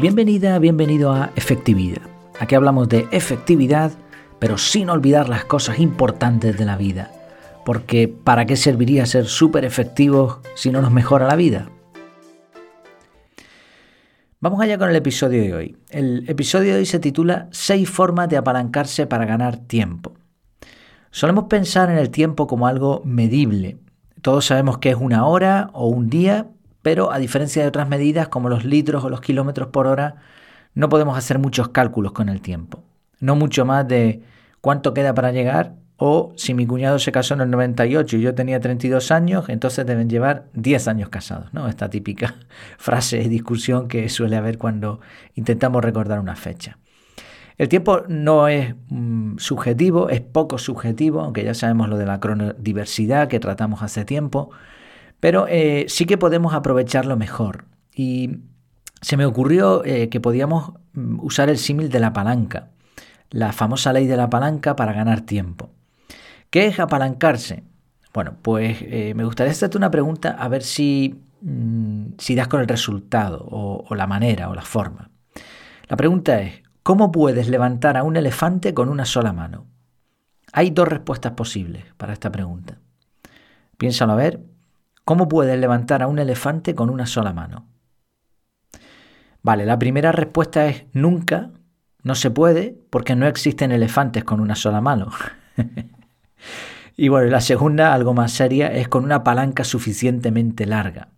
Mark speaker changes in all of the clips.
Speaker 1: Bienvenida, bienvenido a Efectividad. Aquí hablamos de efectividad, pero sin olvidar las cosas importantes de la vida. Porque ¿para qué serviría ser súper efectivos si no nos mejora la vida? Vamos allá con el episodio de hoy. El episodio de hoy se titula Seis formas de apalancarse para ganar tiempo. Solemos pensar en el tiempo como algo medible. Todos sabemos que es una hora o un día, pero a diferencia de otras medidas como los litros o los kilómetros por hora, no podemos hacer muchos cálculos con el tiempo. No mucho más de cuánto queda para llegar o si mi cuñado se casó en el 98 y yo tenía 32 años, entonces deben llevar 10 años casados, ¿no? Esta típica frase de discusión que suele haber cuando intentamos recordar una fecha. El tiempo no es mm, subjetivo, es poco subjetivo, aunque ya sabemos lo de la cronodiversidad que tratamos hace tiempo, pero eh, sí que podemos aprovecharlo mejor. Y se me ocurrió eh, que podíamos mm, usar el símil de la palanca, la famosa ley de la palanca para ganar tiempo. ¿Qué es apalancarse? Bueno, pues eh, me gustaría hacerte una pregunta a ver si, mm, si das con el resultado o, o la manera o la forma. La pregunta es, ¿cómo puedes levantar a un elefante con una sola mano? Hay dos respuestas posibles para esta pregunta. Piénsalo a ver ¿Cómo puedes levantar a un elefante con una sola mano? Vale, la primera respuesta es nunca, no se puede, porque no existen elefantes con una sola mano. y bueno, la segunda, algo más seria, es con una palanca suficientemente larga.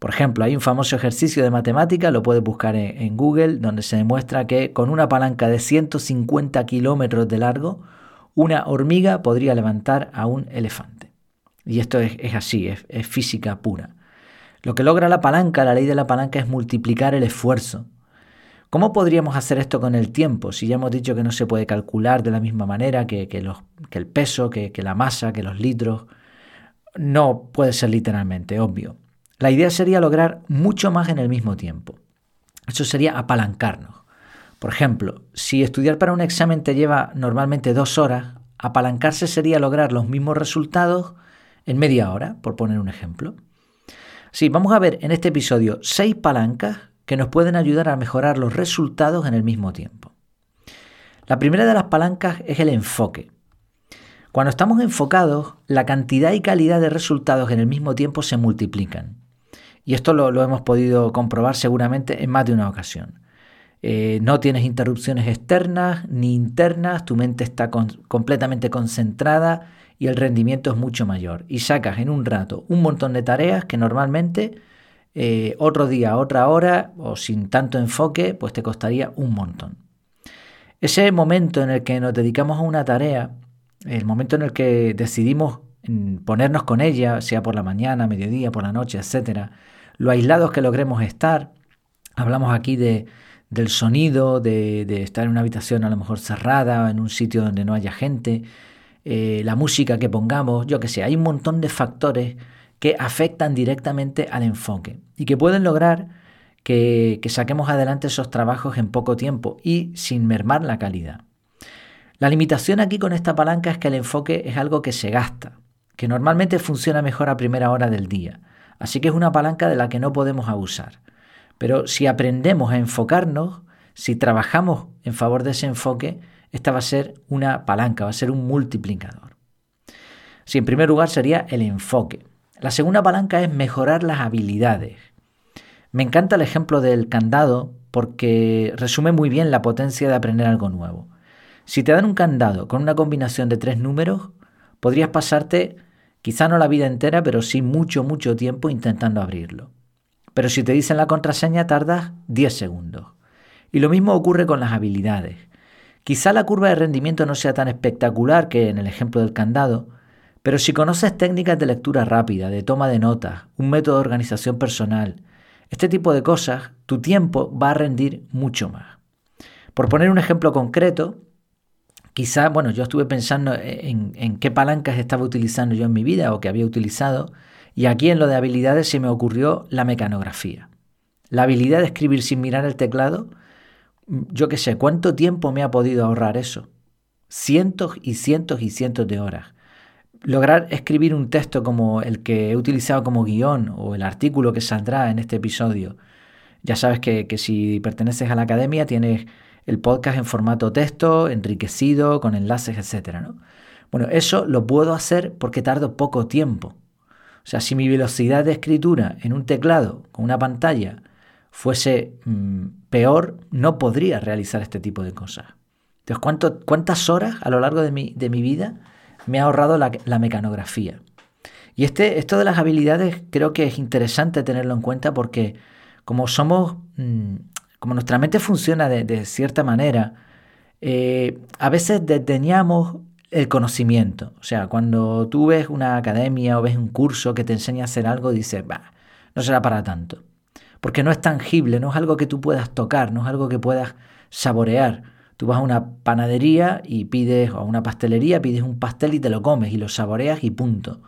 Speaker 1: Por ejemplo, hay un famoso ejercicio de matemática, lo puedes buscar en, en Google, donde se demuestra que con una palanca de 150 kilómetros de largo, una hormiga podría levantar a un elefante. Y esto es, así, es, física pura. Lo que logra la palanca, la ley de la palanca, es multiplicar el esfuerzo. ¿Cómo podríamos hacer esto con el tiempo? Si ya hemos dicho que no se puede calcular de la misma manera que, los, que el peso, que, que, la masa, que los litros. No puede ser literalmente, obvio. La idea sería lograr mucho más en el mismo tiempo. Eso sería apalancarnos. Por ejemplo, si estudiar para un examen te lleva normalmente dos horas, apalancarse sería lograr los mismos resultados en media hora, por poner un ejemplo. Sí, vamos a ver en este episodio seis palancas que nos pueden ayudar a mejorar los resultados en el mismo tiempo. La primera de las palancas es el enfoque. Cuando estamos enfocados, la cantidad y calidad de resultados en el mismo tiempo se multiplican. Y esto lo, hemos podido comprobar seguramente en más de una ocasión. Eh, no tienes interrupciones externas ni internas, tu mente está completamente concentrada y el rendimiento es mucho mayor. Y sacas en un rato un montón de tareas que normalmente eh, otro día, otra hora o sin tanto enfoque, pues te costaría un montón. Ese momento en el que nos dedicamos a una tarea, el momento en el que decidimos ponernos con ella, sea por la mañana, mediodía, por la noche, etcétera, lo aislados que logremos estar, hablamos aquí de, del sonido, de, de estar en una habitación a lo mejor cerrada, en un sitio donde no haya gente, eh, la música que pongamos, yo que sé, hay un montón de factores que afectan directamente al enfoque y que pueden lograr que, que saquemos adelante esos trabajos en poco tiempo y sin mermar la calidad. La limitación aquí con esta palanca es que el enfoque es algo que se gasta, que normalmente funciona mejor a primera hora del día, así que es una palanca de la que no podemos abusar. Pero si aprendemos a enfocarnos, si trabajamos en favor de ese enfoque, esta va a ser una palanca, va a ser un multiplicador. Si en primer lugar sería el enfoque. La segunda palanca es mejorar las habilidades. Me encanta el ejemplo del candado porque resume muy bien la potencia de aprender algo nuevo. Si te dan un candado con una combinación de tres números, podrías pasarte quizá no la vida entera, pero sí mucho, mucho tiempo intentando abrirlo. Pero si te dicen la contraseña tardas 10 segundos. Y lo mismo ocurre con las habilidades. Quizá la curva de rendimiento no sea tan espectacular que en el ejemplo del candado, pero si conoces técnicas de lectura rápida, de toma de notas, un método de organización personal, este tipo de cosas, tu tiempo va a rendir mucho más. Por poner un ejemplo concreto, quizá, bueno, yo estuve pensando en, qué palancas estaba utilizando yo en mi vida o que había utilizado, y aquí en lo de habilidades se me ocurrió la mecanografía. La habilidad de escribir sin mirar el teclado yo qué sé, ¿cuánto tiempo me ha podido ahorrar eso? Cientos y cientos y cientos de horas. Lograr escribir un texto como el que he utilizado como guion o el artículo que saldrá en este episodio Ya sabes que, si perteneces a la academia tienes el podcast en formato texto, enriquecido, con enlaces, etc. Bueno, eso lo puedo hacer porque tardo poco tiempo. O sea, si mi velocidad de escritura en un teclado con una pantalla fuese mm, peor, no podría realizar este tipo de cosas. Entonces, ¿cuántas horas a lo largo de mi, vida me ha ahorrado la, mecanografía? Y este, esto de las habilidades creo que es interesante tenerlo en cuenta porque como somos, mm, como nuestra mente funciona de, cierta manera, eh, a veces desdeñamos el conocimiento. O sea, cuando tú ves una academia o ves un curso que te enseña a hacer algo, dices, bah, no será para tanto. Porque no es tangible, no es algo que tú puedas tocar, no es algo que puedas saborear. Tú vas a una panadería y pides, o a una pastelería, pides un pastel y te lo comes y lo saboreas y punto.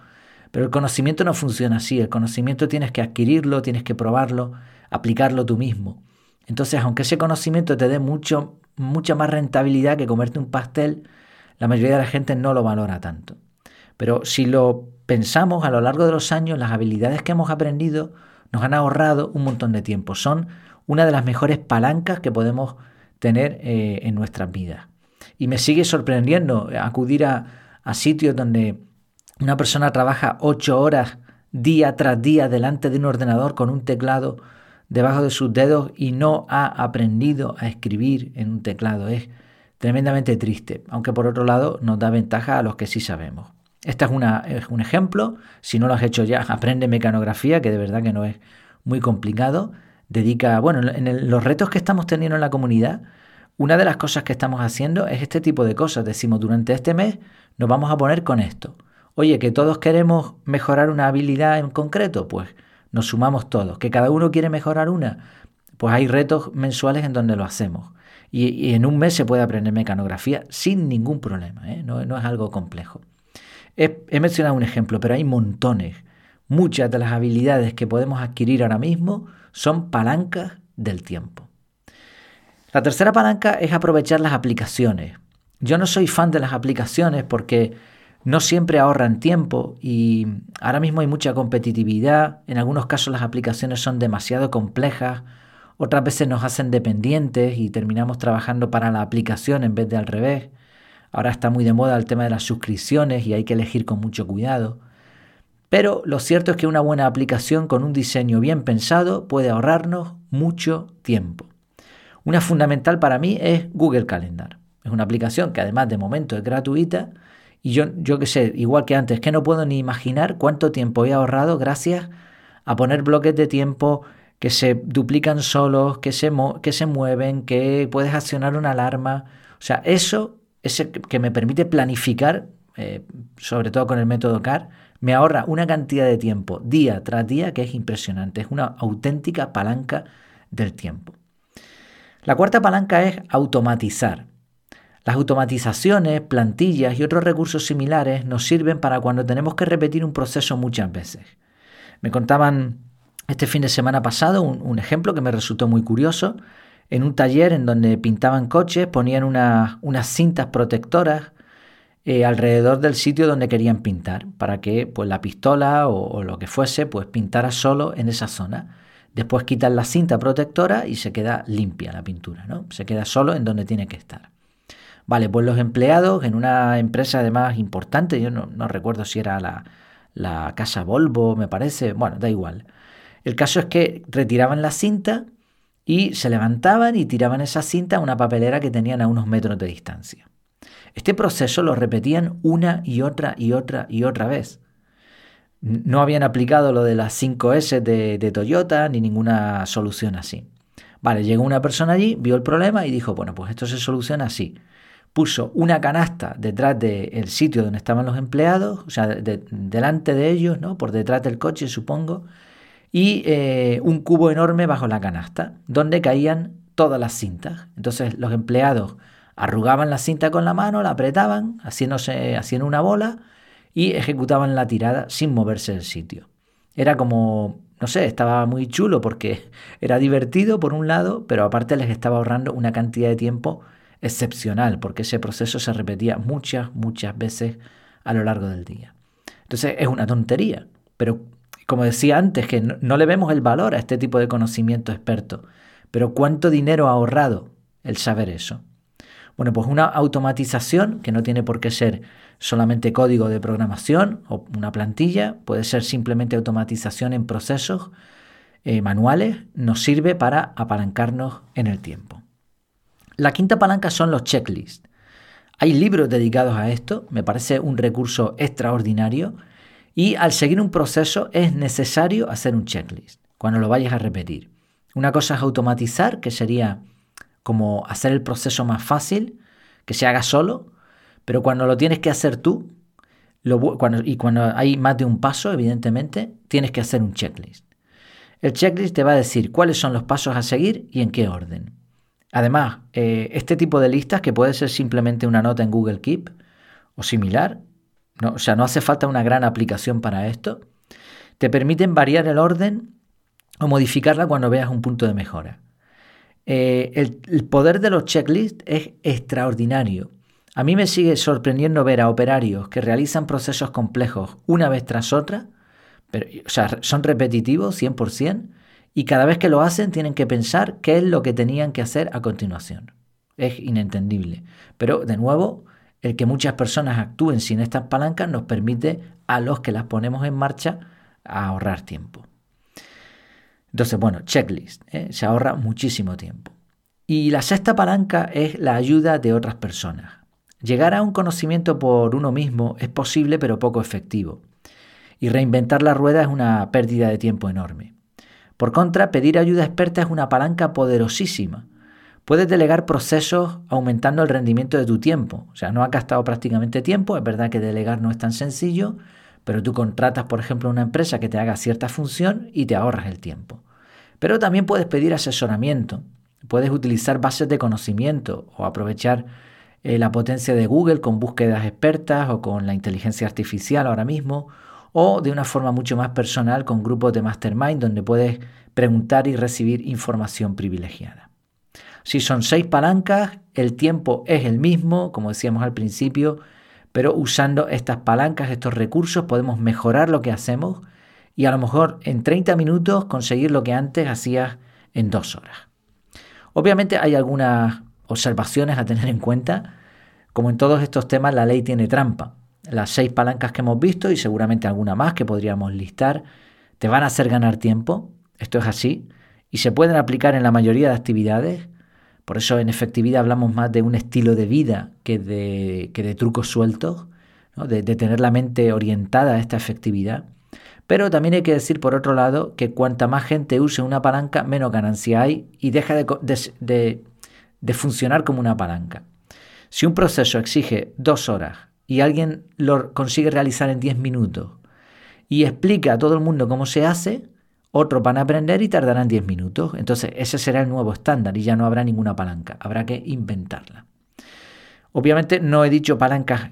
Speaker 1: Pero el conocimiento no funciona así. El conocimiento tienes que adquirirlo, tienes que probarlo, aplicarlo tú mismo. Entonces, aunque ese conocimiento te dé mucho, mucha más rentabilidad que comerte un pastel, la mayoría de la gente no lo valora tanto. Pero si lo pensamos a lo largo de los años, las habilidades que hemos aprendido nos han ahorrado un montón de tiempo. Son una de las mejores palancas que podemos tener eh, en nuestras vidas. Y me sigue sorprendiendo acudir a, a sitios donde una persona trabaja ocho horas día tras día delante de un ordenador con un teclado debajo de sus dedos y no ha aprendido a escribir en un teclado. Es tremendamente triste, aunque por otro lado nos da ventaja a los que sí sabemos. Este es, una, un ejemplo, si no lo has hecho ya, aprende mecanografía, que de verdad que no es muy complicado. Dedica, bueno, en los retos que estamos teniendo en la comunidad, una de las cosas que estamos haciendo es este tipo de cosas. Decimos, durante este mes nos vamos a poner con esto. Oye, que todos queremos mejorar una habilidad en concreto, pues nos sumamos todos. Que cada uno quiere mejorar una, pues hay retos mensuales en donde lo hacemos. Y, en un mes se puede aprender mecanografía sin ningún problema, ¿eh? no, es algo complejo. He, mencionado un ejemplo, pero hay montones. Muchas de las habilidades que podemos adquirir ahora mismo son palancas del tiempo. La tercera palanca es aprovechar las aplicaciones. Yo no soy fan de las aplicaciones porque no siempre ahorran tiempo y ahora mismo hay mucha competitividad. En algunos casos las aplicaciones son demasiado complejas otras veces nos hacen dependientes y terminamos trabajando para la aplicación en vez de al revés. Ahora está muy de moda el tema de las suscripciones y hay que elegir con mucho cuidado. Pero lo cierto es que una buena aplicación con un diseño bien pensado puede ahorrarnos mucho tiempo. Una fundamental para mí es Google Calendar. Es una aplicación que además de momento es gratuita y yo, yo que sé, igual que antes, que no puedo ni imaginar cuánto tiempo he ahorrado gracias a poner bloques de tiempo que se duplican solos, que se, que se mueven, que puedes accionar una alarma. O sea, eso ese que me permite planificar, eh, sobre todo con el método CAR, me ahorra una cantidad de tiempo día tras día que es impresionante. Es una auténtica palanca del tiempo. La cuarta palanca es automatizar. Las automatizaciones, plantillas y otros recursos similares nos sirven para cuando tenemos que repetir un proceso muchas veces. Me contaban este fin de semana pasado un, ejemplo que me resultó muy curioso. En un taller en donde pintaban coches ponían unas cintas protectoras eh, alrededor del sitio donde querían pintar para que pues, la pistola o, lo que fuese pues pintara solo en esa zona. Después quitan la cinta protectora y se queda limpia la pintura, ¿no? Se queda solo en donde tiene que estar. Vale, pues los empleados en una empresa además importante, yo no, no recuerdo si era la, la casa Volvo, me parece, bueno, da igual. El caso es que retiraban la cinta y se levantaban y tiraban esa cinta a una papelera que tenían a unos metros de distancia. Este proceso lo repetían una y otra y otra y otra vez. No habían aplicado lo de las 5S de, de Toyota ni ninguna solución así. Vale, llegó una persona allí, vio el problema y dijo, bueno, pues esto se soluciona así. Puso una canasta detrás del sitio donde estaban los empleados, o sea, delante de ellos, ¿no? Por detrás del coche, supongo, y eh, un cubo enorme bajo la canasta, donde caían todas las cintas. Entonces los empleados arrugaban la cinta con la mano, la apretaban, haciéndose, haciendo una bola y ejecutaban la tirada sin moverse del sitio. Era como, no sé, estaba muy chulo porque era divertido por un lado, pero aparte les estaba ahorrando una cantidad de tiempo excepcional, porque ese proceso se repetía muchas, muchas veces a lo largo del día. Entonces es una tontería, pero Como decía antes, que no, le vemos el valor a este tipo de conocimiento experto, pero ¿cuánto dinero ha ahorrado el saber eso? Bueno, pues una automatización, que no tiene por qué ser solamente código de programación o una plantilla, puede ser simplemente automatización en procesos eh, manuales, nos sirve para apalancarnos en el tiempo. La quinta palanca son los checklists. Hay libros dedicados a esto, me parece un recurso extraordinario y al seguir un proceso es necesario hacer un checklist cuando lo vayas a repetir. Una cosa es automatizar, que sería como hacer el proceso más fácil, que se haga solo, pero cuando lo tienes que hacer tú, y cuando hay más de un paso, evidentemente, tienes que hacer un checklist. El checklist te va a decir cuáles son los pasos a seguir y en qué orden. Además, eh, este tipo de listas, que puede ser simplemente una nota en Google Keep o similar, o sea, no hace falta una gran aplicación para esto, te permiten variar el orden o modificarla cuando veas un punto de mejora. Eh, el, poder de los checklists es extraordinario. A mí me sigue sorprendiendo ver a operarios que realizan procesos complejos una vez tras otra, pero, o sea, son repetitivos 100%, y cada vez que lo hacen tienen que pensar qué es lo que tenían que hacer a continuación. Es inentendible. Pero, de nuevo, el que muchas personas actúen sin estas palancas nos permite a los que las ponemos en marcha ahorrar tiempo. Entonces, bueno, checklist, ¿eh? se ahorra muchísimo tiempo. Y la sexta palanca es la ayuda de otras personas. Llegar a un conocimiento por uno mismo es posible pero poco efectivo. Y reinventar la rueda es una pérdida de tiempo enorme. Por contra, pedir ayuda experta es una palanca poderosísima. Puedes delegar procesos aumentando el rendimiento de tu tiempo. O sea, no has gastado prácticamente tiempo. Es verdad que delegar no es tan sencillo, pero tú contratas, por ejemplo, una empresa que te haga cierta función y te ahorras el tiempo. Pero también puedes pedir asesoramiento, puedes utilizar bases de conocimiento o aprovechar eh, la potencia de Google con búsquedas expertas o con la inteligencia artificial ahora mismo, o de una forma mucho más personal con grupos de mastermind donde puedes preguntar y recibir información privilegiada. Si son seis palancas, el tiempo es el mismo, como decíamos al principio, pero usando estas palancas, estos recursos, podemos mejorar lo que hacemos y a lo mejor en 30 minutos conseguir lo que antes hacías en dos horas. Obviamente hay algunas observaciones a tener en cuenta. Como en todos estos temas, la ley tiene trampa. Las seis palancas que hemos visto y seguramente alguna más que podríamos listar te van a hacer ganar tiempo. Esto es así. Y se pueden aplicar en la mayoría de actividades. Por eso en efectividad hablamos más de un estilo de vida que de, que de trucos sueltos, de, tener la mente orientada a esta efectividad. Pero también hay que decir, por otro lado, que cuanta más gente use una palanca, menos ganancia hay y deja de, de funcionar como una palanca. Si un proceso exige dos horas y alguien lo consigue realizar en diez minutos y explica a todo el mundo cómo se hace, otros van a aprender y tardarán 10 minutos. Entonces ese será el nuevo estándar y ya no habrá ninguna palanca. Habrá que inventarla. Obviamente no he dicho palancas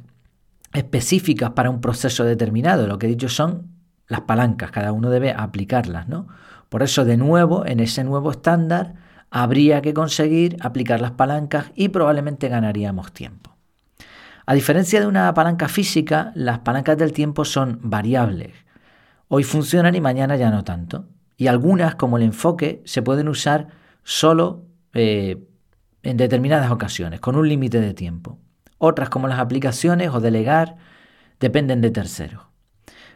Speaker 1: específicas para un proceso determinado. Lo que he dicho son las palancas. Cada uno debe aplicarlas. ¿no? Por eso de nuevo, en ese nuevo estándar, habría que conseguir aplicar las palancas y probablemente ganaríamos tiempo. A diferencia de una palanca física, las palancas del tiempo son variables. Hoy funcionan y mañana ya no tanto. Y algunas, como el enfoque, se pueden usar solo eh, en determinadas ocasiones, con un límite de tiempo. Otras, como las aplicaciones o delegar, dependen de terceros.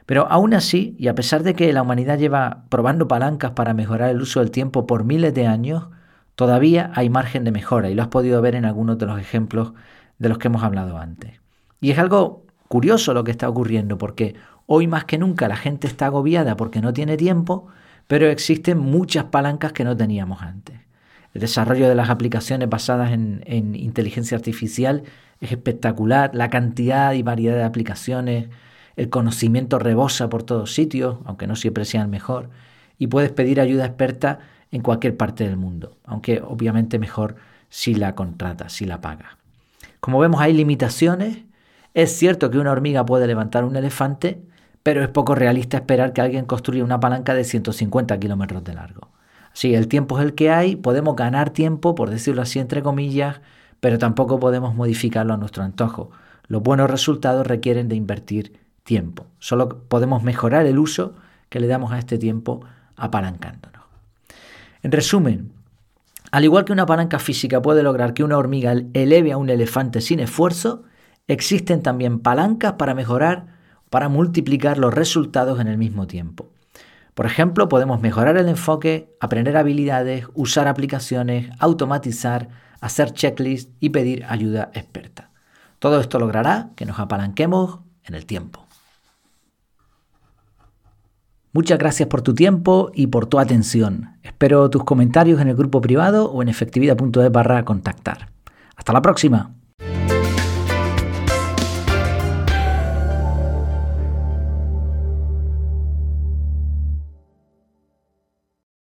Speaker 1: Pero aún así, y a pesar de que la humanidad lleva probando palancas para mejorar el uso del tiempo por miles de años, todavía hay margen de mejora y lo has podido ver en algunos de los ejemplos de los que hemos hablado antes. Y es algo curioso lo que está ocurriendo, porque Hoy más que nunca la gente está agobiada porque no tiene tiempo, pero existen muchas palancas que no teníamos antes. El desarrollo de las aplicaciones basadas en, inteligencia artificial es espectacular, la cantidad y variedad de aplicaciones, el conocimiento rebosa por todos sitios, aunque no siempre sea mejor, y puedes pedir ayuda experta en cualquier parte del mundo, aunque obviamente mejor si la contratas, si la pagas. Como vemos hay limitaciones, es cierto que una hormiga puede levantar un elefante, pero es poco realista esperar que alguien construya una palanca de 150 kilómetros de largo. Sí, el tiempo es el que hay, podemos ganar tiempo, por decirlo así entre comillas, pero tampoco podemos modificarlo a nuestro antojo. Los buenos resultados requieren de invertir tiempo. Solo podemos mejorar el uso que le damos a este tiempo apalancándonos. En resumen, al igual que una palanca física puede lograr que una hormiga eleve a un elefante sin esfuerzo, existen también palancas para mejorar, para multiplicar los resultados en el mismo tiempo. Por ejemplo, podemos mejorar el enfoque, aprender habilidades, usar aplicaciones, automatizar, hacer checklists y pedir ayuda experta. Todo esto logrará que nos apalanquemos en el tiempo. Muchas gracias por tu tiempo y por tu atención. Espero tus comentarios en el grupo privado o en efectividad.es barra contactar. Hasta la próxima.